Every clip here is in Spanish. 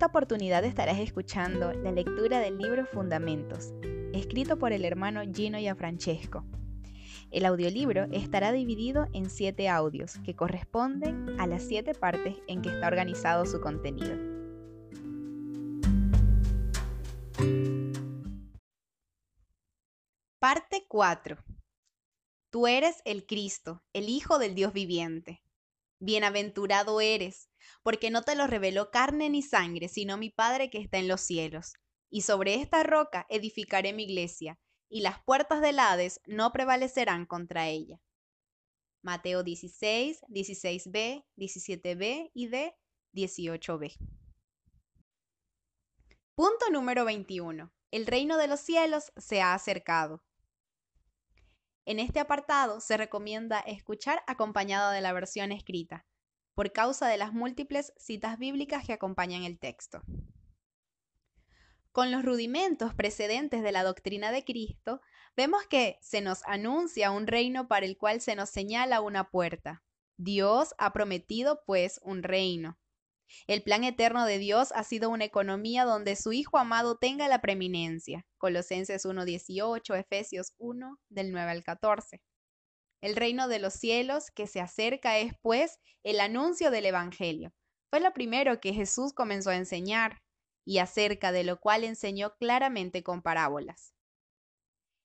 esta oportunidad estarás escuchando la lectura del libro Fundamentos, escrito por el hermano Gino Francesco. El audiolibro estará dividido en siete audios que corresponden a las siete partes en que está organizado su contenido. Parte 4. Tú eres el Cristo, el Hijo del Dios viviente. Bienaventurado eres, porque no te lo reveló carne ni sangre, sino mi Padre que está en los cielos. Y sobre esta roca edificaré mi iglesia, y las puertas del Hades no prevalecerán contra ella. Mateo 16, 16b, 17b y d 18b. Punto número 21. El reino de los cielos se ha acercado. En este apartado se recomienda escuchar acompañado de la versión escrita, por causa de las múltiples citas bíblicas que acompañan el texto. Con los rudimentos precedentes de la doctrina de Cristo, vemos que se nos anuncia un reino para el cual se nos señala una puerta. Dios ha prometido, pues, un reino. El plan eterno de Dios ha sido una economía donde su Hijo amado tenga la preeminencia. Colosenses 1.18, Efesios 1, del 9 al 14. El reino de los cielos que se acerca es, pues, el anuncio del Evangelio. Fue lo primero que Jesús comenzó a enseñar, y acerca de lo cual enseñó claramente con parábolas.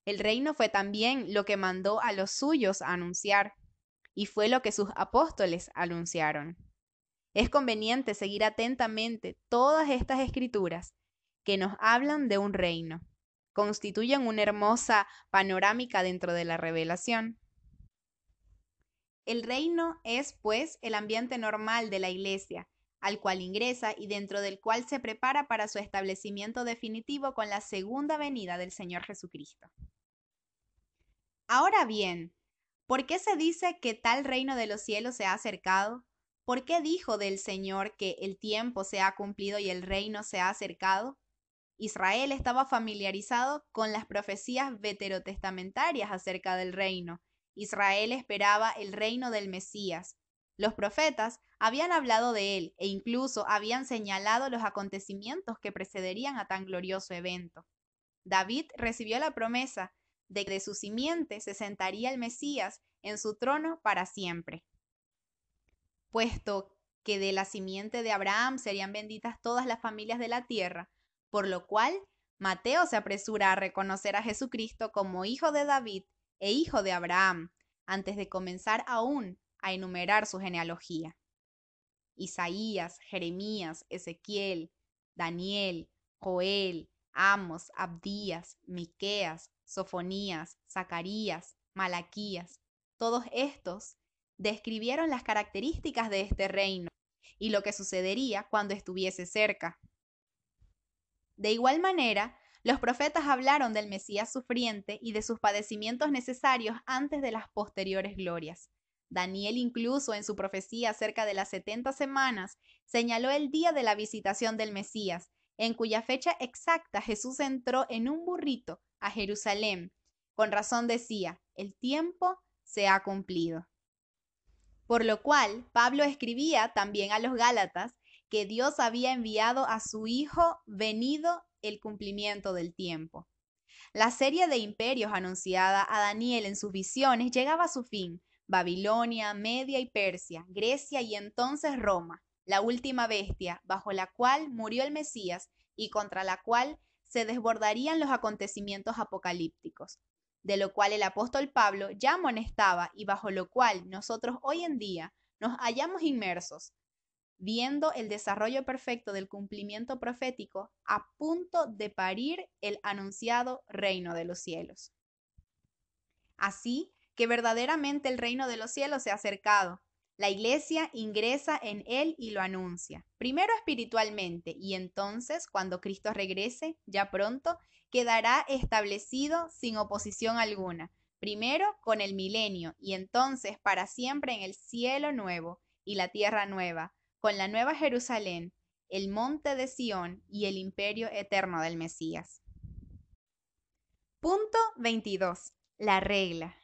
El reino fue también lo que mandó a los suyos a anunciar, y fue lo que sus apóstoles anunciaron. Es conveniente seguir atentamente todas estas escrituras que nos hablan de un reino. Constituyen una hermosa panorámica dentro de la revelación. El reino es, pues, el ambiente normal de la Iglesia, al cual ingresa y dentro del cual se prepara para su establecimiento definitivo con la segunda venida del Señor Jesucristo. Ahora bien, ¿por qué se dice que tal reino de los cielos se ha acercado? ¿Por qué dijo del Señor que el tiempo se ha cumplido y el reino se ha acercado? Israel estaba familiarizado con las profecías veterotestamentarias acerca del reino. Israel esperaba el reino del Mesías. Los profetas habían hablado de él e incluso habían señalado los acontecimientos que precederían a tan glorioso evento. David recibió la promesa de que de su simiente se sentaría el Mesías en su trono para siempre puesto que de la simiente de Abraham serían benditas todas las familias de la tierra, por lo cual Mateo se apresura a reconocer a Jesucristo como hijo de David e hijo de Abraham, antes de comenzar aún a enumerar su genealogía. Isaías, Jeremías, Ezequiel, Daniel, Joel, Amos, Abdías, Miqueas, Sofonías, Zacarías, Malaquías, todos estos describieron las características de este reino y lo que sucedería cuando estuviese cerca. De igual manera, los profetas hablaron del Mesías sufriente y de sus padecimientos necesarios antes de las posteriores glorias. Daniel incluso en su profecía acerca de las setenta semanas señaló el día de la visitación del Mesías, en cuya fecha exacta Jesús entró en un burrito a Jerusalén. Con razón decía, el tiempo se ha cumplido. Por lo cual, Pablo escribía también a los Gálatas que Dios había enviado a su Hijo venido el cumplimiento del tiempo. La serie de imperios anunciada a Daniel en sus visiones llegaba a su fin. Babilonia, Media y Persia, Grecia y entonces Roma, la última bestia bajo la cual murió el Mesías y contra la cual se desbordarían los acontecimientos apocalípticos de lo cual el apóstol Pablo ya amonestaba y bajo lo cual nosotros hoy en día nos hallamos inmersos, viendo el desarrollo perfecto del cumplimiento profético a punto de parir el anunciado reino de los cielos. Así que verdaderamente el reino de los cielos se ha acercado. La iglesia ingresa en él y lo anuncia, primero espiritualmente y entonces, cuando Cristo regrese, ya pronto, quedará establecido sin oposición alguna, primero con el milenio y entonces para siempre en el cielo nuevo y la tierra nueva, con la nueva Jerusalén, el monte de Sión y el imperio eterno del Mesías. Punto 22. La regla.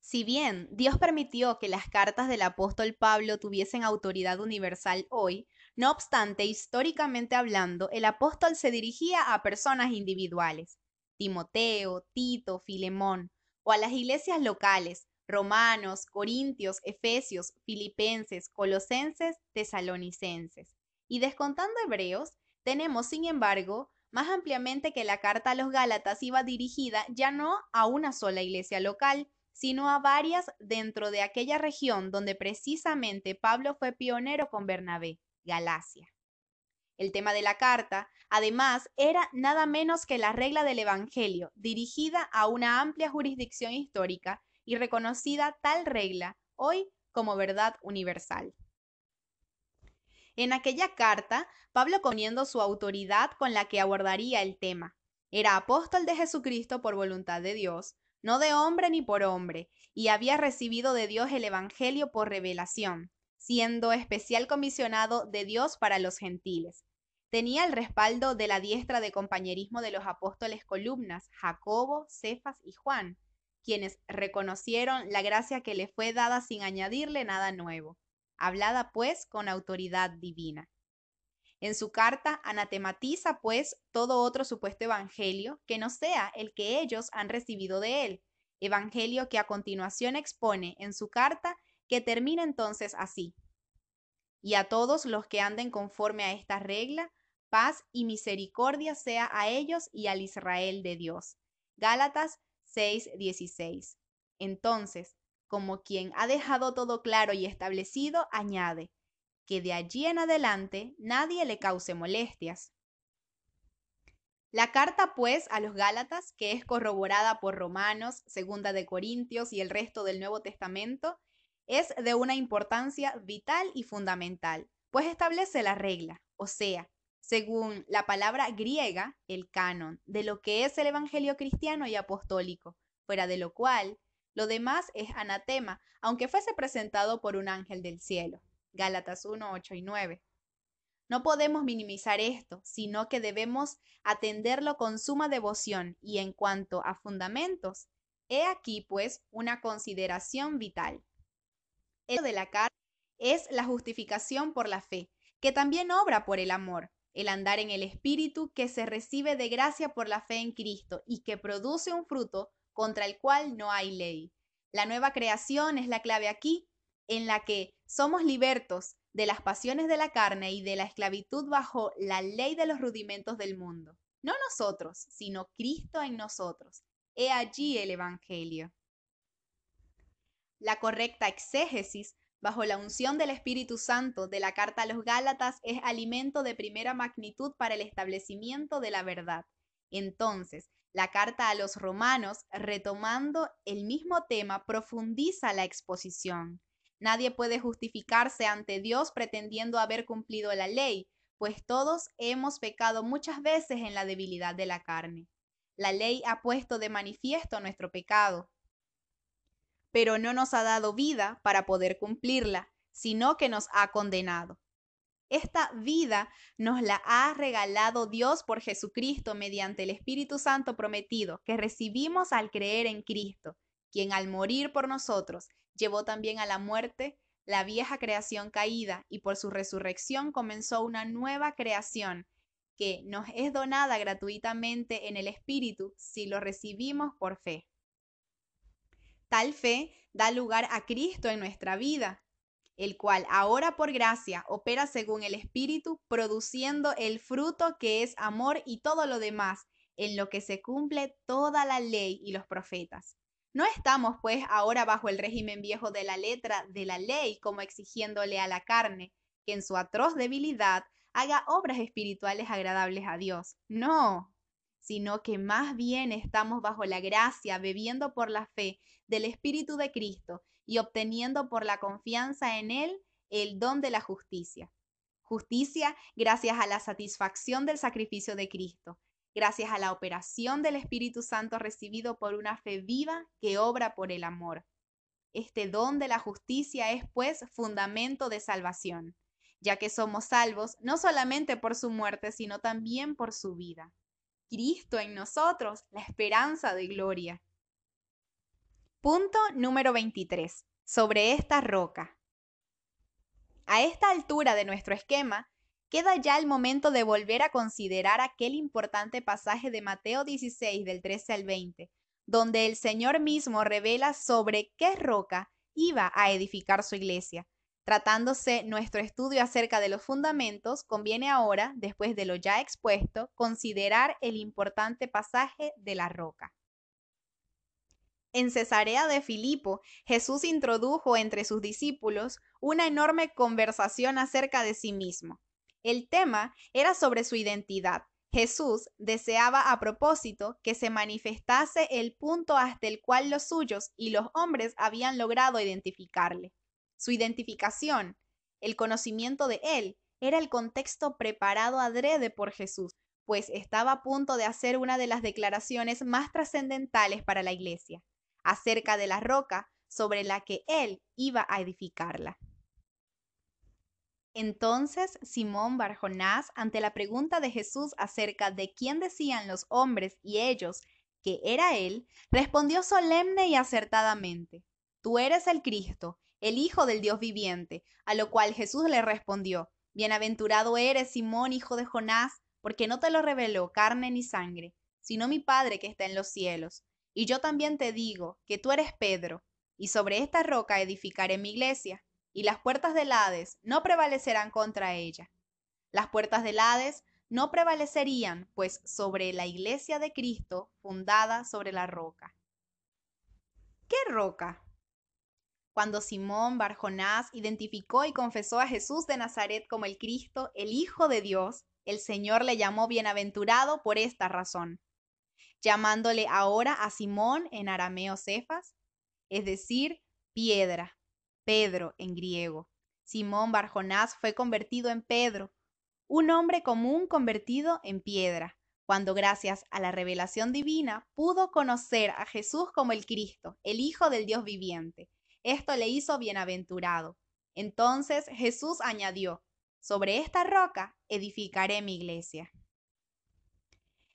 Si bien Dios permitió que las cartas del apóstol Pablo tuviesen autoridad universal hoy, No obstante, históricamente hablando, el apóstol se dirigía a personas individuales, Timoteo, Tito, Filemón, o a las iglesias locales, romanos, corintios, efesios, filipenses, colosenses, tesalonicenses. Y descontando hebreos, tenemos, sin embargo, más ampliamente que la carta a los Gálatas iba dirigida ya no a una sola iglesia local, sino a varias dentro de aquella región donde precisamente Pablo fue pionero con Bernabé, Galacia. El tema de la carta, además, era nada menos que la regla del Evangelio, dirigida a una amplia jurisdicción histórica y reconocida tal regla hoy como verdad universal. En aquella carta, Pablo poniendo su autoridad con la que abordaría el tema. Era apóstol de Jesucristo por voluntad de Dios, no de hombre ni por hombre, y había recibido de Dios el Evangelio por revelación, siendo especial comisionado de Dios para los gentiles. Tenía el respaldo de la diestra de compañerismo de los apóstoles columnas, Jacobo, Cefas y Juan, quienes reconocieron la gracia que le fue dada sin añadirle nada nuevo, hablada pues con autoridad divina. En su carta anatematiza pues todo otro supuesto evangelio que no sea el que ellos han recibido de él, evangelio que a continuación expone en su carta que termina entonces así. Y a todos los que anden conforme a esta regla, paz y misericordia sea a ellos y al Israel de Dios. Gálatas 6:16. Entonces, como quien ha dejado todo claro y establecido, añade, que de allí en adelante nadie le cause molestias. La carta, pues, a los Gálatas, que es corroborada por Romanos, Segunda de Corintios y el resto del Nuevo Testamento, es de una importancia vital y fundamental, pues establece la regla, o sea, según la palabra griega, el canon, de lo que es el Evangelio cristiano y apostólico, fuera de lo cual lo demás es anatema, aunque fuese presentado por un ángel del cielo. Gálatas 1, 8 y 9. No podemos minimizar esto, sino que debemos atenderlo con suma devoción y en cuanto a fundamentos, he aquí pues una consideración vital. El de la carta es la justificación por la fe, que también obra por el amor, el andar en el Espíritu que se recibe de gracia por la fe en Cristo y que produce un fruto contra el cual no hay ley. La nueva creación es la clave aquí, en la que somos libertos de las pasiones de la carne y de la esclavitud bajo la ley de los rudimentos del mundo. No nosotros, sino Cristo en nosotros. He allí el Evangelio. La correcta exégesis bajo la unción del Espíritu Santo de la carta a los Gálatas es alimento de primera magnitud para el establecimiento de la verdad. Entonces, la carta a los romanos, retomando el mismo tema, profundiza la exposición. Nadie puede justificarse ante Dios pretendiendo haber cumplido la ley, pues todos hemos pecado muchas veces en la debilidad de la carne. La ley ha puesto de manifiesto nuestro pecado, pero no nos ha dado vida para poder cumplirla, sino que nos ha condenado. Esta vida nos la ha regalado Dios por Jesucristo mediante el Espíritu Santo prometido que recibimos al creer en Cristo, quien al morir por nosotros llevó también a la muerte la vieja creación caída y por su resurrección comenzó una nueva creación que nos es donada gratuitamente en el Espíritu si lo recibimos por fe. Tal fe da lugar a Cristo en nuestra vida, el cual ahora por gracia opera según el Espíritu, produciendo el fruto que es amor y todo lo demás, en lo que se cumple toda la ley y los profetas. No estamos, pues, ahora bajo el régimen viejo de la letra de la ley, como exigiéndole a la carne que en su atroz debilidad haga obras espirituales agradables a Dios. No, sino que más bien estamos bajo la gracia, bebiendo por la fe del Espíritu de Cristo y obteniendo por la confianza en Él el don de la justicia. Justicia gracias a la satisfacción del sacrificio de Cristo gracias a la operación del Espíritu Santo recibido por una fe viva que obra por el amor. Este don de la justicia es, pues, fundamento de salvación, ya que somos salvos no solamente por su muerte, sino también por su vida. Cristo en nosotros, la esperanza de gloria. Punto número 23. Sobre esta roca. A esta altura de nuestro esquema, queda ya el momento de volver a considerar aquel importante pasaje de Mateo 16 del 13 al 20, donde el Señor mismo revela sobre qué roca iba a edificar su iglesia. Tratándose nuestro estudio acerca de los fundamentos, conviene ahora, después de lo ya expuesto, considerar el importante pasaje de la roca. En Cesarea de Filipo, Jesús introdujo entre sus discípulos una enorme conversación acerca de sí mismo. El tema era sobre su identidad. Jesús deseaba a propósito que se manifestase el punto hasta el cual los suyos y los hombres habían logrado identificarle. Su identificación, el conocimiento de él, era el contexto preparado adrede por Jesús, pues estaba a punto de hacer una de las declaraciones más trascendentales para la iglesia, acerca de la roca sobre la que él iba a edificarla. Entonces Simón Barjonás, ante la pregunta de Jesús acerca de quién decían los hombres y ellos que era él, respondió solemne y acertadamente, Tú eres el Cristo, el Hijo del Dios viviente, a lo cual Jesús le respondió, Bienaventurado eres, Simón, hijo de Jonás, porque no te lo reveló carne ni sangre, sino mi Padre que está en los cielos. Y yo también te digo que tú eres Pedro, y sobre esta roca edificaré mi iglesia y las puertas del Hades no prevalecerán contra ella. Las puertas del Hades no prevalecerían, pues sobre la iglesia de Cristo fundada sobre la roca. ¿Qué roca? Cuando Simón Barjonás identificó y confesó a Jesús de Nazaret como el Cristo, el Hijo de Dios, el Señor le llamó bienaventurado por esta razón, llamándole ahora a Simón en arameo Cefas, es decir, piedra, Pedro en griego. Simón Barjonás fue convertido en Pedro, un hombre común convertido en piedra, cuando gracias a la revelación divina pudo conocer a Jesús como el Cristo, el Hijo del Dios viviente. Esto le hizo bienaventurado. Entonces Jesús añadió, sobre esta roca edificaré mi iglesia.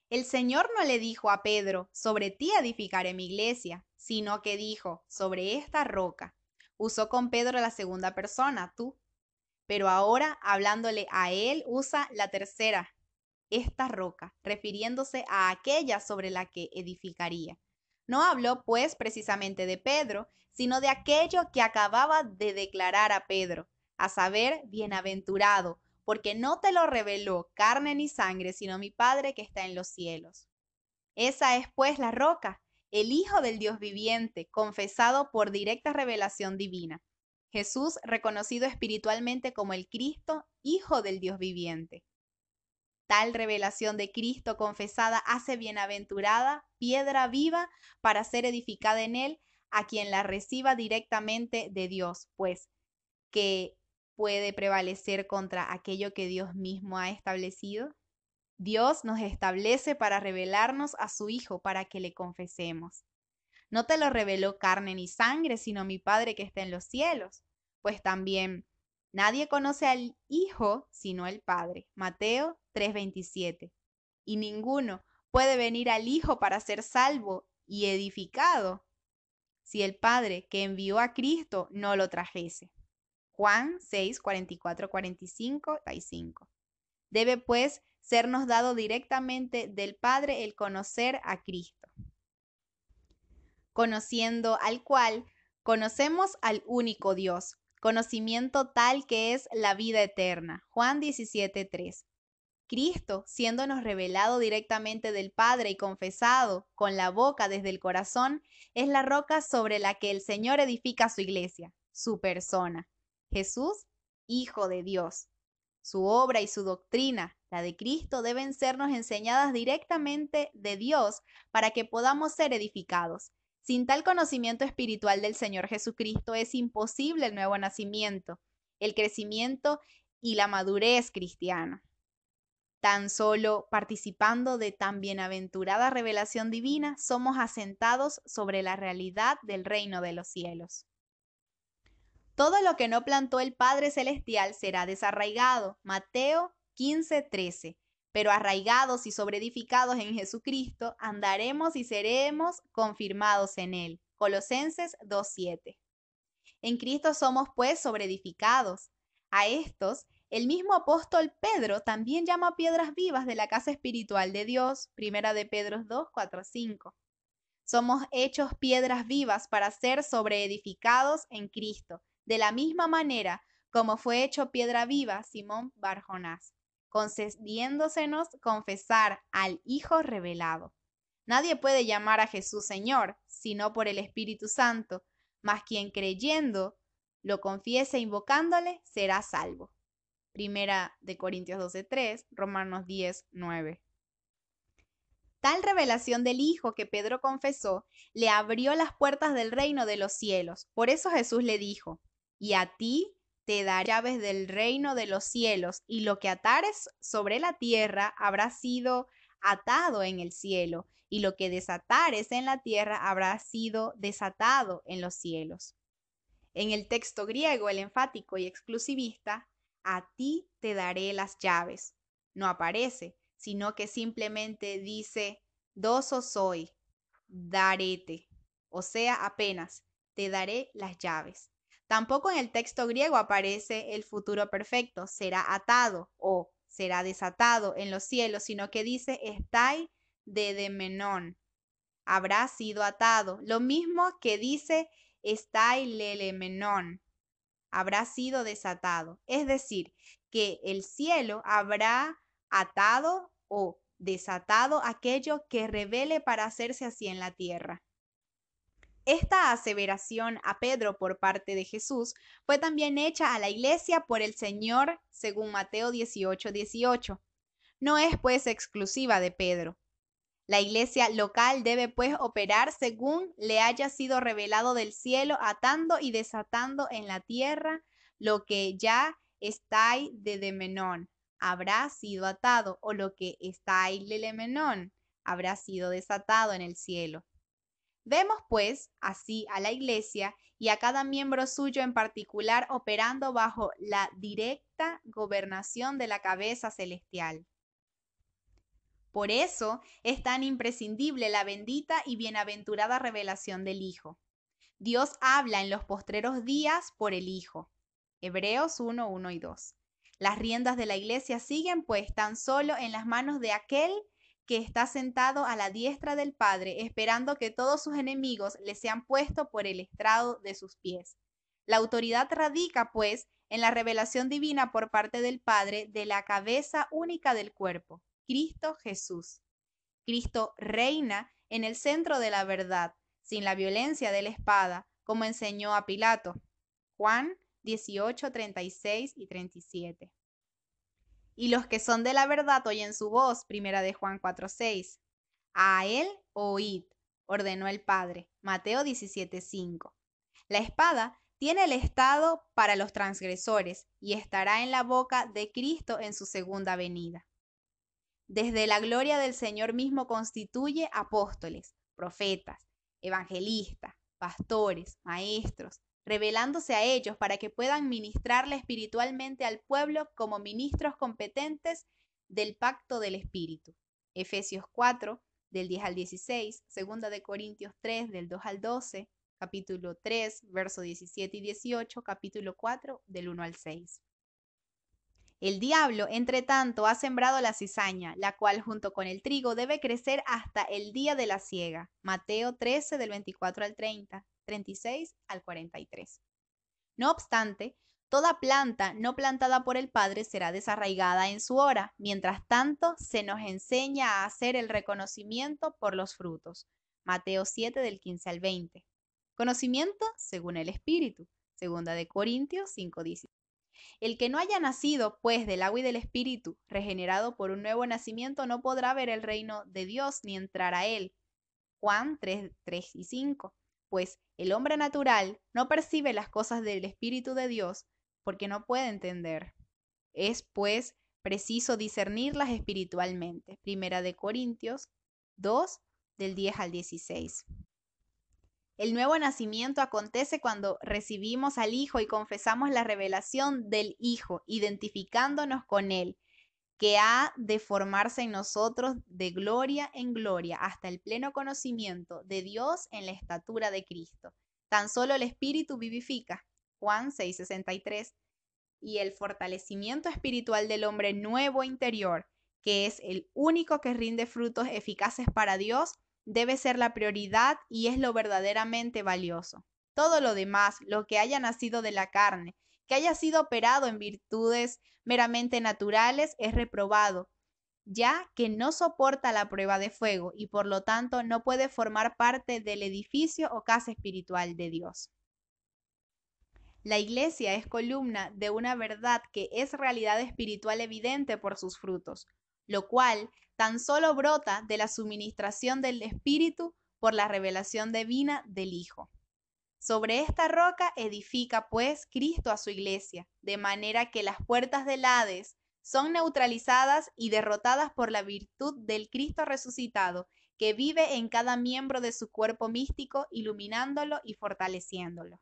El Señor no le dijo a Pedro, sobre ti edificaré mi iglesia, sino que dijo, sobre esta roca. Usó con Pedro la segunda persona, tú. Pero ahora, hablándole a él, usa la tercera, esta roca, refiriéndose a aquella sobre la que edificaría. No habló, pues, precisamente de Pedro, sino de aquello que acababa de declarar a Pedro, a saber, bienaventurado, porque no te lo reveló carne ni sangre, sino mi Padre que está en los cielos. Esa es, pues, la roca, el Hijo del Dios viviente, confesado por directa revelación divina. Jesús reconocido espiritualmente como el Cristo, Hijo del Dios viviente. Tal revelación de Cristo confesada hace bienaventurada piedra viva para ser edificada en él a quien la reciba directamente de Dios, pues que puede prevalecer contra aquello que Dios mismo ha establecido. Dios nos establece para revelarnos a su Hijo para que le confesemos. No te lo reveló carne ni sangre, sino mi Padre que está en los cielos. Pues también nadie conoce al Hijo sino el Padre. Mateo 3:27. Y ninguno puede venir al Hijo para ser salvo y edificado si el Padre que envió a Cristo no lo trajese. Juan 6, 44, 45, Debe pues sernos dado directamente del Padre el conocer a Cristo. Conociendo al cual, conocemos al único Dios, conocimiento tal que es la vida eterna. Juan 17:3. Cristo, siéndonos revelado directamente del Padre y confesado con la boca desde el corazón, es la roca sobre la que el Señor edifica su iglesia, su persona. Jesús, Hijo de Dios. Su obra y su doctrina, la de Cristo, deben sernos enseñadas directamente de Dios para que podamos ser edificados. Sin tal conocimiento espiritual del Señor Jesucristo es imposible el nuevo nacimiento, el crecimiento y la madurez cristiana. Tan solo participando de tan bienaventurada revelación divina somos asentados sobre la realidad del reino de los cielos. Todo lo que no plantó el Padre Celestial será desarraigado. Mateo 15:13. Pero arraigados y sobreedificados en Jesucristo, andaremos y seremos confirmados en Él. Colosenses 2:7. En Cristo somos pues sobreedificados. A estos El mismo apóstol Pedro también llama piedras vivas de la casa espiritual de Dios, primera de Pedro 2, 4, 5. Somos hechos piedras vivas para ser sobreedificados en Cristo, de la misma manera como fue hecho piedra viva Simón Barjonás, concediéndosenos confesar al Hijo revelado. Nadie puede llamar a Jesús Señor, sino por el Espíritu Santo, mas quien creyendo lo confiese invocándole será salvo. Primera de Corintios 12:3, Romanos 10:9. Tal revelación del Hijo que Pedro confesó le abrió las puertas del reino de los cielos. Por eso Jesús le dijo, y a ti te daré llaves del reino de los cielos, y lo que atares sobre la tierra habrá sido atado en el cielo, y lo que desatares en la tierra habrá sido desatado en los cielos. En el texto griego, el enfático y exclusivista, a ti te daré las llaves, no aparece, sino que simplemente dice, doso soy, darete, o sea, apenas, te daré las llaves. Tampoco en el texto griego aparece el futuro perfecto, será atado o será desatado en los cielos, sino que dice, estai de demenón, habrá sido atado. Lo mismo que dice, estai lelemenón, habrá sido desatado. Es decir, que el cielo habrá atado o desatado aquello que revele para hacerse así en la tierra. Esta aseveración a Pedro por parte de Jesús fue también hecha a la iglesia por el Señor según Mateo 18, 18. No es pues exclusiva de Pedro. La iglesia local debe pues operar según le haya sido revelado del cielo, atando y desatando en la tierra lo que ya está de demenón habrá sido atado, o lo que está ahí lelemenón habrá sido desatado en el cielo. Vemos pues así a la Iglesia y a cada miembro suyo en particular operando bajo la directa gobernación de la cabeza celestial. Por eso es tan imprescindible la bendita y bienaventurada revelación del Hijo. Dios habla en los postreros días por el Hijo. Hebreos 1, 1 y 2. Las riendas de la iglesia siguen pues tan solo en las manos de aquel que está sentado a la diestra del Padre, esperando que todos sus enemigos le sean puestos por el estrado de sus pies. La autoridad radica, pues, en la revelación divina por parte del Padre de la cabeza única del cuerpo, Cristo Jesús. Cristo reina en el centro de la verdad, sin la violencia de la espada, como enseñó a Pilato. Juan 18, 36 y 37. Y los que son de la verdad oyen su voz, primera de Juan 4, 6. A él oíd, ordenó el Padre, Mateo 17, 5. La espada tiene el estado para los transgresores y estará en la boca de Cristo en su segunda venida. Desde la gloria del Señor mismo constituye apóstoles, profetas, evangelistas, pastores, maestros, revelándose a ellos para que puedan ministrarle espiritualmente al pueblo como ministros competentes del pacto del Espíritu. Efesios 4, del 10 al 16, segunda de Corintios 3, del 2 al 12, capítulo 3, verso 17 y 18, capítulo 4, del 1 al 6. El diablo, entre tanto, ha sembrado la cizaña, la cual junto con el trigo debe crecer hasta el día de la siega. Mateo 13 del 24 al 30. 36 al 43. No obstante, toda planta no plantada por el Padre será desarraigada en su hora. Mientras tanto, se nos enseña a hacer el reconocimiento por los frutos. Mateo 7 del 15 al 20. Conocimiento según el Espíritu. Segunda de Corintios 5, El que no haya nacido, pues, del agua y del Espíritu, regenerado por un nuevo nacimiento, no podrá ver el reino de Dios ni entrar a él. Juan 3, 3 y 5 pues el hombre natural no percibe las cosas del Espíritu de Dios porque no puede entender. Es, pues, preciso discernirlas espiritualmente. Primera de Corintios 2, del 10 al 16. El nuevo nacimiento acontece cuando recibimos al Hijo y confesamos la revelación del Hijo, identificándonos con Él que ha de formarse en nosotros de gloria en gloria hasta el pleno conocimiento de Dios en la estatura de Cristo. Tan solo el Espíritu vivifica. Juan 6:63. y el fortalecimiento espiritual del hombre nuevo interior, que es el único que rinde frutos eficaces para Dios, debe ser la prioridad y es lo verdaderamente valioso. Todo lo demás, lo que haya nacido de la carne, que haya sido operado en virtudes meramente naturales, es reprobado, ya que no soporta la prueba de fuego y por lo tanto no puede formar parte del edificio o casa espiritual de Dios. La iglesia es columna de una verdad que es realidad espiritual evidente por sus frutos, lo cual tan solo brota de la suministración del Espíritu por la revelación divina del Hijo. Sobre esta roca edifica pues Cristo a su iglesia, de manera que las puertas del Hades son neutralizadas y derrotadas por la virtud del Cristo resucitado, que vive en cada miembro de su cuerpo místico, iluminándolo y fortaleciéndolo.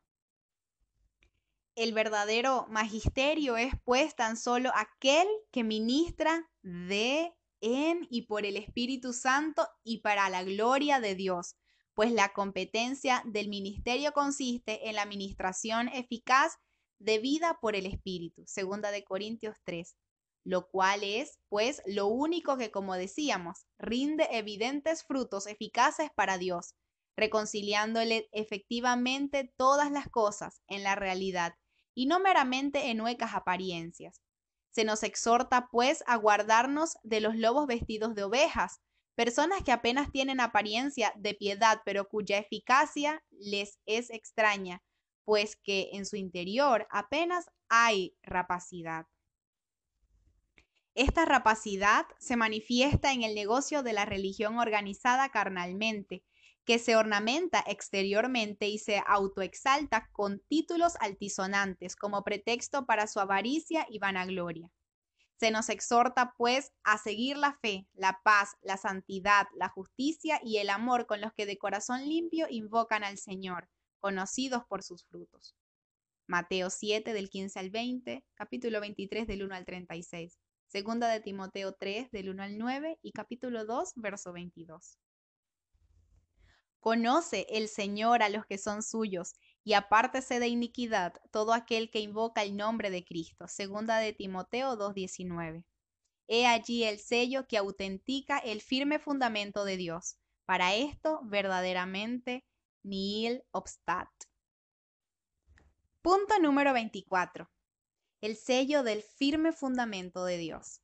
El verdadero magisterio es pues tan solo aquel que ministra de, en y por el Espíritu Santo y para la gloria de Dios, pues la competencia del ministerio consiste en la administración eficaz de vida por el Espíritu, segunda de Corintios 3, lo cual es, pues, lo único que, como decíamos, rinde evidentes frutos eficaces para Dios, reconciliándole efectivamente todas las cosas en la realidad y no meramente en huecas apariencias. Se nos exhorta, pues, a guardarnos de los lobos vestidos de ovejas, personas que apenas tienen apariencia de piedad, pero cuya eficacia les es extraña, pues que en su interior apenas hay rapacidad. Esta rapacidad se manifiesta en el negocio de la religión organizada carnalmente, que se ornamenta exteriormente y se autoexalta con títulos altisonantes como pretexto para su avaricia y vanagloria. Se nos exhorta, pues, a seguir la fe, la paz, la santidad, la justicia y el amor con los que de corazón limpio invocan al Señor, conocidos por sus frutos. Mateo 7 del 15 al 20, capítulo 23 del 1 al 36, segunda de Timoteo 3 del 1 al 9 y capítulo 2, verso 22. Conoce el Señor a los que son suyos, y apártese de iniquidad todo aquel que invoca el nombre de Cristo. Segunda de Timoteo 2:19. He allí el sello que autentica el firme fundamento de Dios. Para esto verdaderamente nihil obstat. Punto número 24. El sello del firme fundamento de Dios.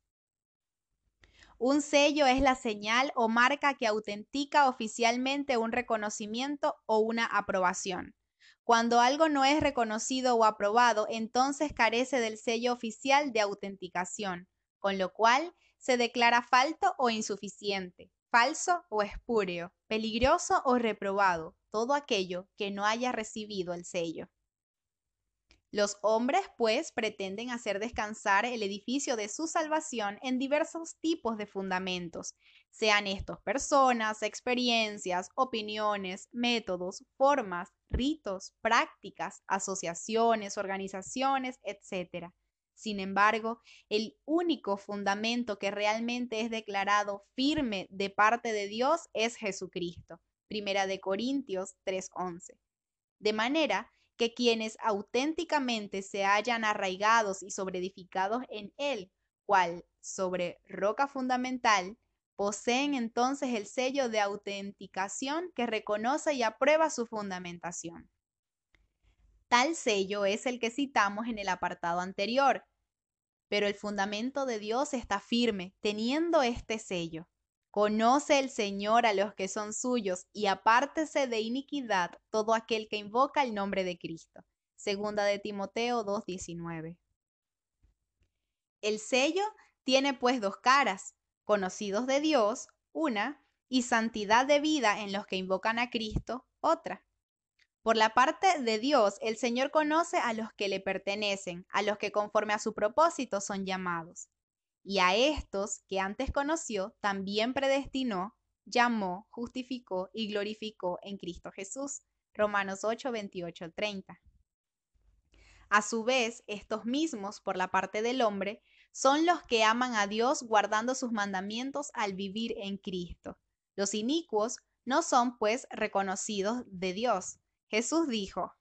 Un sello es la señal o marca que autentica oficialmente un reconocimiento o una aprobación. Cuando algo no es reconocido o aprobado, entonces carece del sello oficial de autenticación, con lo cual se declara falto o insuficiente, falso o espúreo, peligroso o reprobado, todo aquello que no haya recibido el sello. Los hombres, pues, pretenden hacer descansar el edificio de su salvación en diversos tipos de fundamentos, sean estos personas, experiencias, opiniones, métodos, formas, ritos, prácticas, asociaciones, organizaciones, etc. Sin embargo, el único fundamento que realmente es declarado firme de parte de Dios es Jesucristo. Primera de Corintios 3:11. De manera que quienes auténticamente se hayan arraigados y sobreedificados en él, cual sobre roca fundamental, poseen entonces el sello de autenticación que reconoce y aprueba su fundamentación. Tal sello es el que citamos en el apartado anterior, pero el fundamento de Dios está firme, teniendo este sello. Conoce el Señor a los que son suyos y apártese de iniquidad todo aquel que invoca el nombre de Cristo. Segunda de Timoteo 2:19. El sello tiene pues dos caras, conocidos de Dios, una, y santidad de vida en los que invocan a Cristo, otra. Por la parte de Dios, el Señor conoce a los que le pertenecen, a los que conforme a su propósito son llamados. Y a estos que antes conoció, también predestinó, llamó, justificó y glorificó en Cristo Jesús. Romanos 8, 28, 30. A su vez, estos mismos, por la parte del hombre, son los que aman a Dios guardando sus mandamientos al vivir en Cristo. Los inicuos no son, pues, reconocidos de Dios. Jesús dijo,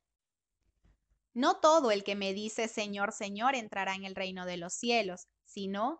No todo el que me dice Señor, Señor entrará en el reino de los cielos, sino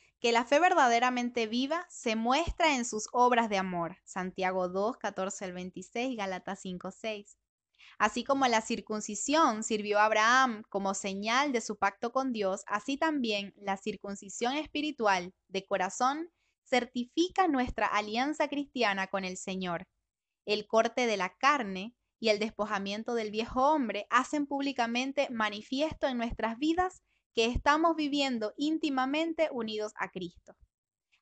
que la fe verdaderamente viva se muestra en sus obras de amor. Santiago 2, 14 al 26, Galatas 5, 6. Así como la circuncisión sirvió a Abraham como señal de su pacto con Dios, así también la circuncisión espiritual de corazón certifica nuestra alianza cristiana con el Señor. El corte de la carne y el despojamiento del viejo hombre hacen públicamente manifiesto en nuestras vidas que estamos viviendo íntimamente unidos a Cristo.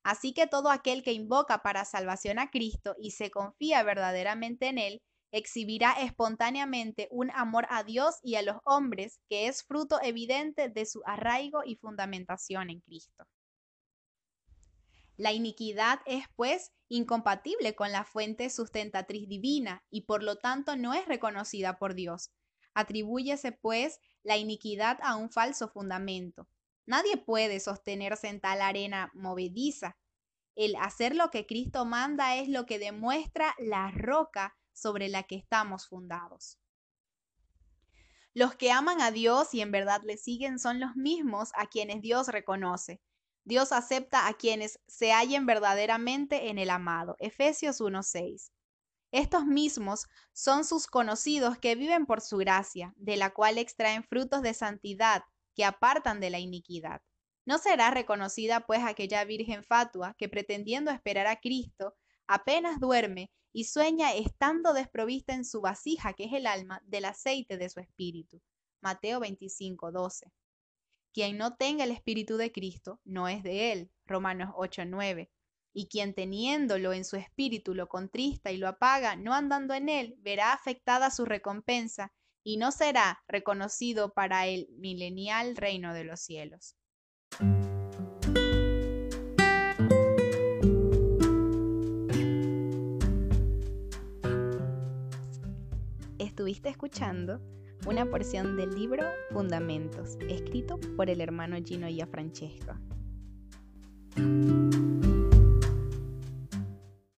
Así que todo aquel que invoca para salvación a Cristo y se confía verdaderamente en Él, exhibirá espontáneamente un amor a Dios y a los hombres que es fruto evidente de su arraigo y fundamentación en Cristo. La iniquidad es, pues, incompatible con la fuente sustentatriz divina y por lo tanto no es reconocida por Dios. Atribúyese, pues, la iniquidad a un falso fundamento. Nadie puede sostenerse en tal arena movediza. El hacer lo que Cristo manda es lo que demuestra la roca sobre la que estamos fundados. Los que aman a Dios y en verdad le siguen son los mismos a quienes Dios reconoce. Dios acepta a quienes se hallen verdaderamente en el amado. Efesios 1:6. Estos mismos son sus conocidos que viven por su gracia, de la cual extraen frutos de santidad que apartan de la iniquidad. No será reconocida pues aquella virgen fatua que pretendiendo esperar a Cristo apenas duerme y sueña estando desprovista en su vasija, que es el alma, del aceite de su espíritu. Mateo 25, 12. Quien no tenga el espíritu de Cristo no es de él. Romanos 8, 9. Y quien teniéndolo en su espíritu lo contrista y lo apaga, no andando en él, verá afectada su recompensa y no será reconocido para el milenial reino de los cielos. Estuviste escuchando una porción del libro Fundamentos, escrito por el hermano Gino Francesco.